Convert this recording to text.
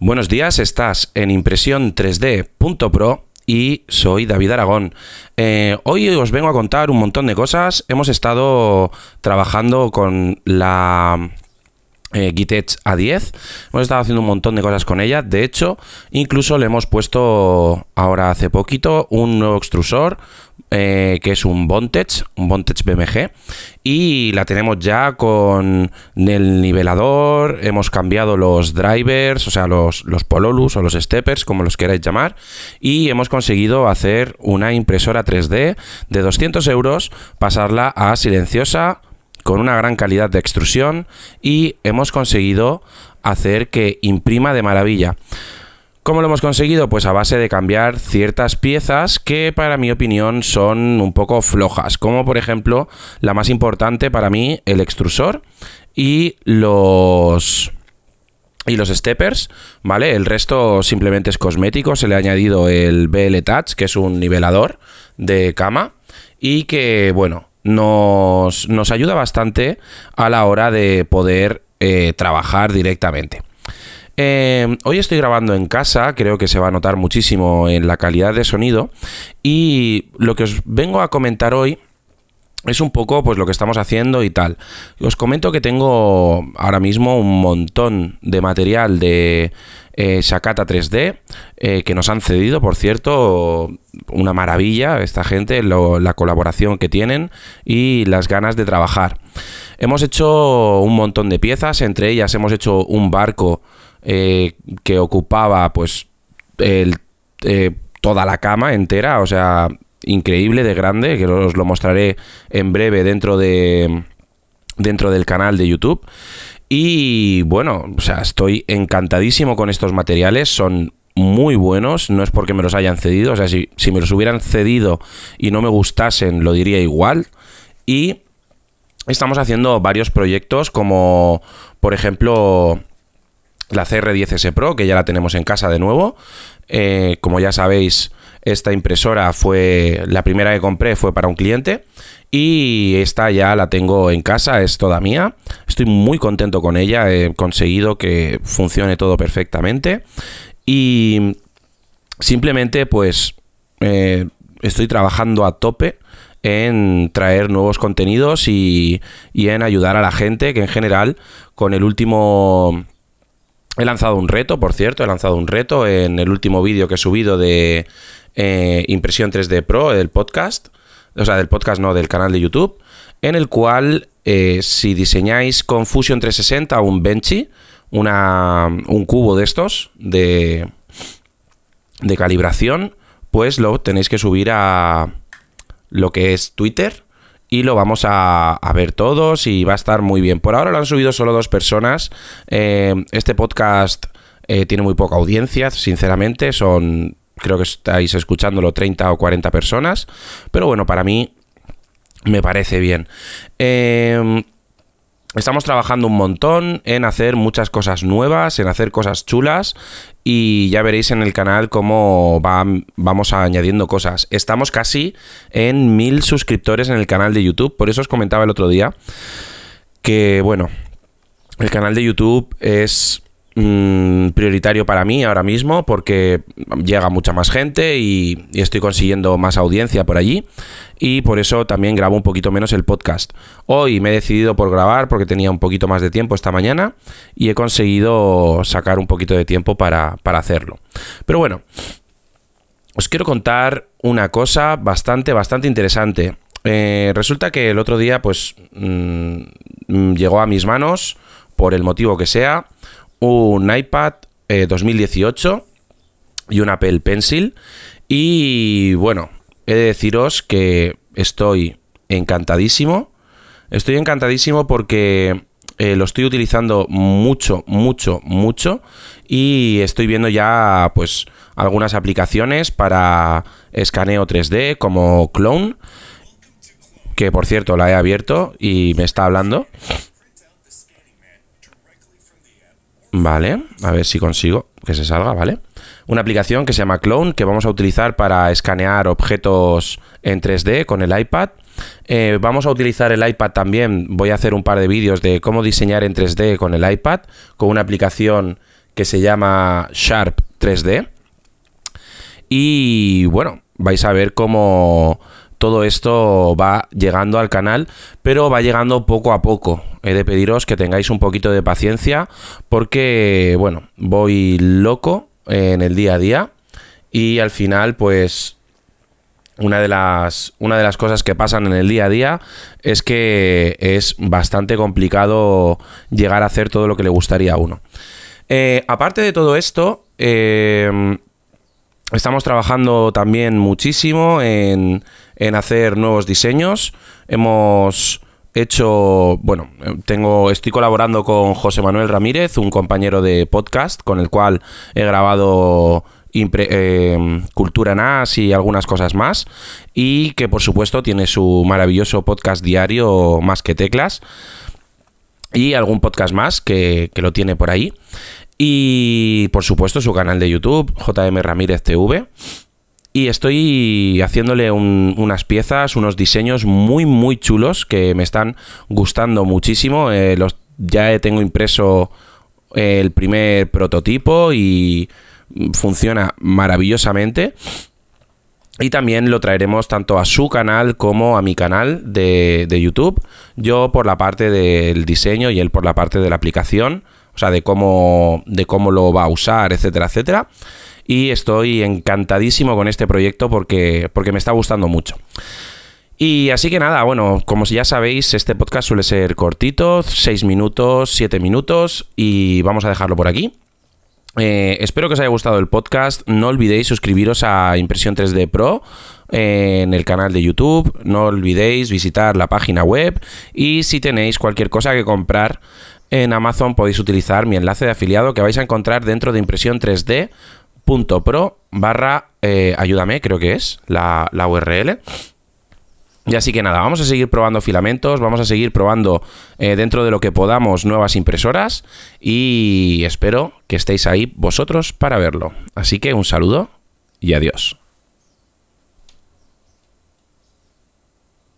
Buenos días, estás en impresión 3D.pro y soy David Aragón. Eh, hoy os vengo a contar un montón de cosas. Hemos estado trabajando con la eh, A10. Hemos estado haciendo un montón de cosas con ella. De hecho, incluso le hemos puesto ahora hace poquito un nuevo extrusor, eh, que es un Bontech, un Bontech BMG, y la tenemos ya con el nivelador, hemos cambiado los drivers, o sea, los, los pololus o los steppers, como los queráis llamar, y hemos conseguido hacer una impresora 3D de 200 euros, pasarla a silenciosa, con una gran calidad de extrusión, y hemos conseguido hacer que imprima de maravilla. ¿Cómo lo hemos conseguido? Pues a base de cambiar ciertas piezas que para mi opinión son un poco flojas, como por ejemplo la más importante para mí, el extrusor y los y los steppers, ¿vale? El resto simplemente es cosmético, se le ha añadido el BL Touch, que es un nivelador de cama y que, bueno, nos, nos ayuda bastante a la hora de poder eh, trabajar directamente. Em, hoy estoy grabando en casa, creo que se va a notar muchísimo en la calidad de sonido y lo que os vengo a comentar hoy es un poco pues lo que estamos haciendo y tal. Os comento que tengo ahora mismo un montón de material de eh, Shakata 3D eh, que nos han cedido, por cierto, una maravilla esta gente, la colaboración que tienen y las ganas de trabajar. Hemos hecho un montón de piezas, entre ellas hemos hecho un barco eh, que ocupaba pues eh, toda la cama entera, o sea, increíble de grande, que os lo mostraré en breve dentro de dentro del canal de YouTube. Y bueno, o sea, estoy encantadísimo con estos materiales, son muy buenos, no es porque me los hayan cedido, o sea, si, si me los hubieran cedido y no me gustasen, lo diría igual. Y estamos haciendo varios proyectos como, por ejemplo, la CR10S Pro, que ya la tenemos en casa de nuevo. Eh, como ya sabéis, esta impresora fue la primera que compré, fue para un cliente. Y esta ya la tengo en casa, es toda mía. Estoy muy contento con ella, he conseguido que funcione todo perfectamente. Y simplemente pues eh, estoy trabajando a tope en traer nuevos contenidos y, y en ayudar a la gente que en general con el último He lanzado un reto, por cierto, he lanzado un reto en el último vídeo que he subido de eh, Impresión 3D Pro, del podcast, o sea, del podcast no, del canal de YouTube, en el cual eh, si diseñáis con Fusion 360 un Benchy, una, un cubo de estos de, de calibración, pues lo tenéis que subir a lo que es Twitter y lo vamos a, ver todos y va a estar muy bien. Por ahora lo han subido solo dos personas. Eh, este podcast eh, tiene muy poca audiencia, sinceramente. Son, creo que estáis escuchándolo 30 o 40 personas. Pero bueno, para mí me parece bien. Eh, Estamos trabajando un montón en hacer muchas cosas nuevas, en hacer cosas chulas y ya veréis en el canal cómo vamos añadiendo cosas. Estamos casi en mil suscriptores en el canal de YouTube, por eso os comentaba el otro día que, bueno, el canal de YouTube es Mm, prioritario para mí ahora mismo porque llega mucha más gente y, estoy consiguiendo más audiencia por allí y por eso también grabo un poquito menos el podcast. Hoy me he decidido por grabar porque tenía un poquito más de tiempo esta mañana y he conseguido sacar un poquito de tiempo para, hacerlo. Pero bueno, os quiero contar una cosa bastante, bastante interesante. Eh, resulta que el otro día pues mm, llegó a mis manos por el motivo que sea un iPad 2018 eh, y un Apple Pencil. Y bueno, he de deciros que estoy encantadísimo. Estoy encantadísimo porque eh, lo estoy utilizando mucho, mucho, mucho. Y estoy viendo ya pues algunas aplicaciones para escaneo 3D como Clone. Que por cierto la he abierto y me está hablando. Vale, a ver si consigo que se salga, ¿vale? Una aplicación que se llama Clone que vamos a utilizar para escanear objetos en 3D con el iPad. Eh, vamos a utilizar el iPad también. Voy a hacer un par de vídeos de cómo diseñar en 3D con el iPad, con una aplicación que se llama Sharp 3D. Y bueno, vais a ver cómo todo esto va llegando al canal, pero va llegando poco a poco. He de pediros que tengáis un poquito de paciencia porque, bueno, voy loco en el día a día y al final, pues, una de las una de las cosas que pasan en el día a día es que es bastante complicado llegar a hacer todo lo que le gustaría a uno. Eh, aparte de todo esto, eh, estamos trabajando también muchísimo en, en hacer nuevos diseños. Hemos hecho, bueno, tengo, estoy colaborando con José Manuel Ramírez, un compañero de podcast con el cual he grabado eh, Cultura NAS y algunas cosas más. Y que por supuesto tiene su maravilloso podcast diario Más que Teclas. Y algún podcast más que, que lo tiene por ahí. Y por supuesto su canal de YouTube, JM Ramírez TV. Y estoy haciéndole unas piezas, unos diseños muy, muy chulos que me están gustando muchísimo. Eh, los, ya tengo impreso el primer prototipo y funciona maravillosamente. Y también lo traeremos tanto a su canal como a mi canal de, de, YouTube. Yo por la parte del diseño y él por la parte de la aplicación. O sea, de cómo, de cómo lo va a usar, etcétera, etcétera. Y estoy encantadísimo con este proyecto porque, porque me está gustando mucho. Y así que nada, bueno, como ya sabéis, este podcast suele ser cortito, 6 minutos, 7 minutos, y vamos a dejarlo por aquí. Eh, espero que os haya gustado el podcast. No olvidéis suscribiros a Impresión 3D Pro eh, en el canal de YouTube. No olvidéis visitar la página web. Y si tenéis cualquier cosa que comprar en Amazon, podéis utilizar mi enlace de afiliado que vais a encontrar dentro de Impresión 3D.pro barra eh, ayúdame, creo que es la, la URL. Y así que nada, vamos a seguir probando filamentos, vamos a seguir probando eh, dentro de lo que podamos nuevas impresoras y espero que estéis ahí vosotros para verlo. Así que un saludo y adiós.